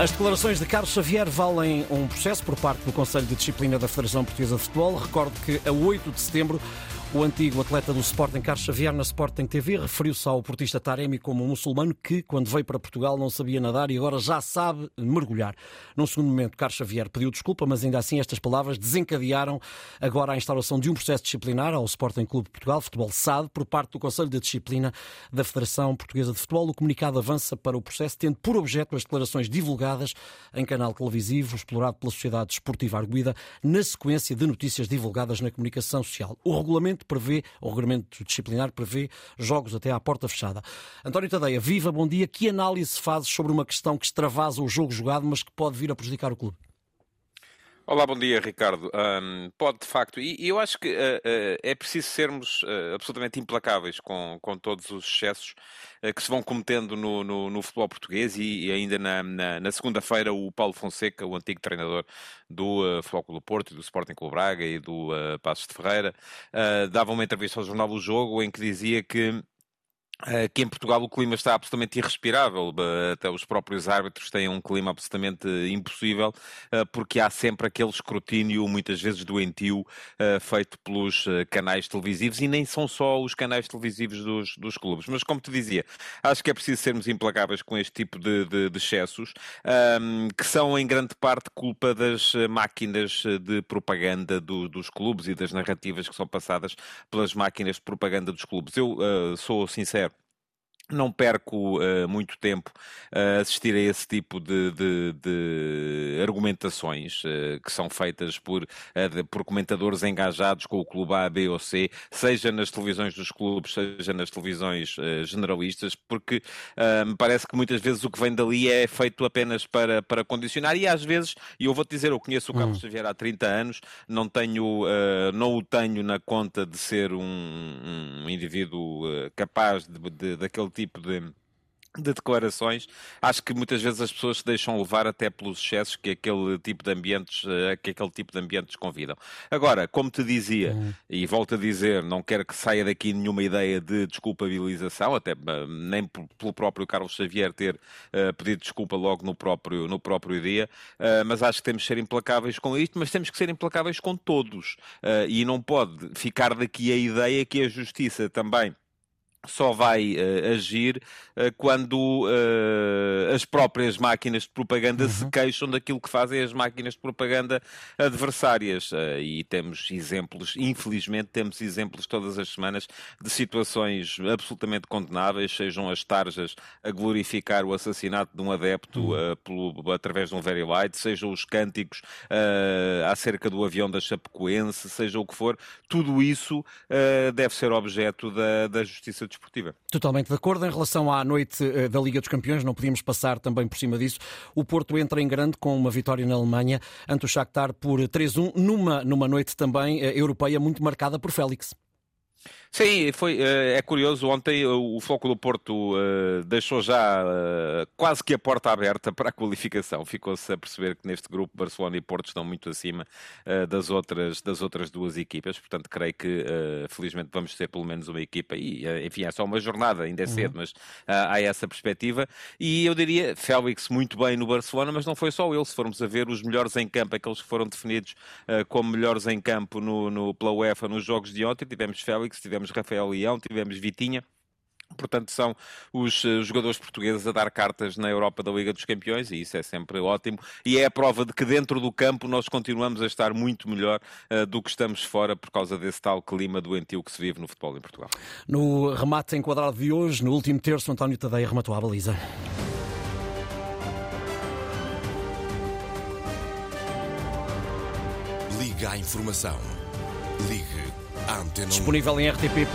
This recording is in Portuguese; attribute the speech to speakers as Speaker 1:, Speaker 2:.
Speaker 1: As declarações de Carlos Xavier valem um processo por parte do Conselho de Disciplina da Federação Portuguesa de Futebol. Recordo que a 8 de setembro o antigo atleta do Sporting, Carlos Xavier, na Sporting TV, referiu-se ao portista Taremi como um muçulmano que, quando veio para Portugal, não sabia nadar e agora já sabe mergulhar. Num segundo momento, Carlos Xavier pediu desculpa, mas ainda assim estas palavras desencadearam agora a instauração de um processo disciplinar ao Sporting Clube de Portugal, Futebol SAD, por parte do Conselho de Disciplina da Federação Portuguesa de Futebol. O comunicado avança para o processo, tendo por objeto as declarações divulgadas em canal televisivo, explorado pela Sociedade Esportiva Arguida, na sequência de notícias divulgadas na comunicação social. O regulamento prevê, o regulamento disciplinar prevê jogos até à porta fechada. António Tadeia, viva, bom dia. Que análise fazes sobre uma questão que extravasa o jogo jogado, mas que pode vir a prejudicar o clube?
Speaker 2: Olá, bom dia, Ricardo. Um, pode, de facto, e, e eu acho que uh, uh, é preciso sermos uh, absolutamente implacáveis com, com todos os excessos que se vão cometendo no, no, no futebol português e, e ainda na, na, na segunda-feira o Paulo Fonseca, o antigo treinador do Futebol Clube do Porto, do Sporting Clube Braga e do Passos de Ferreira, dava uma entrevista ao jornal do Jogo em que dizia que que em Portugal o clima está absolutamente irrespirável, até os próprios árbitros têm um clima absolutamente impossível, eh, porque há sempre aquele escrutínio, muitas vezes doentio, eh, feito pelos eh, canais televisivos, e nem são só os canais televisivos dos, dos clubes. Mas, como te dizia, acho que é preciso sermos implacáveis com este tipo de, de, de excessos, um, que são em grande parte culpa das máquinas de propaganda do, dos clubes e das narrativas que são passadas pelas máquinas de propaganda dos clubes. Eu sou sincero, não perco uh, muito tempo a assistir a esse tipo de, de, de argumentações uh, que são feitas por, uh, de, por comentadores engajados com o clube A, B ou C, seja nas televisões dos clubes, seja nas televisões generalistas, porque me parece que muitas vezes o que vem dali é feito apenas para, para condicionar e às vezes, e eu vou te dizer, eu conheço o Carlos hum. Xavier há 30 anos, não, tenho, não o tenho na conta de ser um, um indivíduo capaz de, de, daquele tipo de de declarações, acho que muitas vezes as pessoas se deixam levar até pelos excessos que aquele tipo de ambientes, eh, que aquele tipo de ambientes convidam. Agora, como te dizia, uhum. e volto a dizer, não quero que saia daqui nenhuma ideia de desculpabilização, até eh, nem pelo próprio Carlos Xavier ter uh, pedido desculpa logo no próprio, no próprio dia, uh, mas acho que temos que ser implacáveis com isto, mas temos que ser implacáveis com todos. Uh, e não pode ficar daqui a ideia que a justiça também só vai uh, agir uh, quando uh, as próprias máquinas de propaganda uhum. se queixam daquilo que fazem as máquinas de propaganda adversárias. e temos exemplos, infelizmente, temos exemplos todas as semanas de situações absolutamente condenáveis, sejam as tarjas a glorificar o assassinato de um adepto uhum. pelo, através de um very light, sejam os cânticos acerca do avião da Chapecoense, seja o que for, tudo isso deve ser objeto da, da justiça desportiva.
Speaker 1: Totalmente de acordo. Em relação à noite eh, da Liga dos Campeões, não podíamos passar também por cima disso. O Porto entra em grande com uma vitória na Alemanha ante o Shakhtar por 3-1, numa, numa noite também eh, europeia muito marcada por Félix.
Speaker 2: Sim, foi, eh, é curioso. Ontem o Floco do Porto uh, deixou já uh, quase que a porta aberta para a qualificação. Ficou-se a perceber que neste grupo Barcelona e Porto estão muito acima uh, das, outras, das outras duas equipas. Portanto, creio que felizmente vamos ter pelo menos uma equipa. E, enfim, é só uma jornada, ainda é uhum. cedo, mas há essa perspectiva. E eu diria, Félix muito bem no Barcelona, mas não foi só ele. Se formos a ver os melhores em campo, aqueles que foram definidos como melhores em campo no, no, pela UEFA nos jogos de ontem, tivemos Félix, tivemos tivemos Rafael Leão, tivemos Vitinha. Portanto, são os uh, jogadores portugueses a dar cartas na Europa da Liga dos Campeões e isso é sempre ótimo. E é a prova de que dentro do campo nós continuamos a estar muito melhor uh, do que estamos fora por causa desse tal clima doentio que se vive no futebol em Portugal.
Speaker 1: No remate enquadrado de hoje, no último terço, António Tadeia rematou a baliza.
Speaker 3: Liga a informação. Ligue
Speaker 1: Disponível em rtp.pt/play.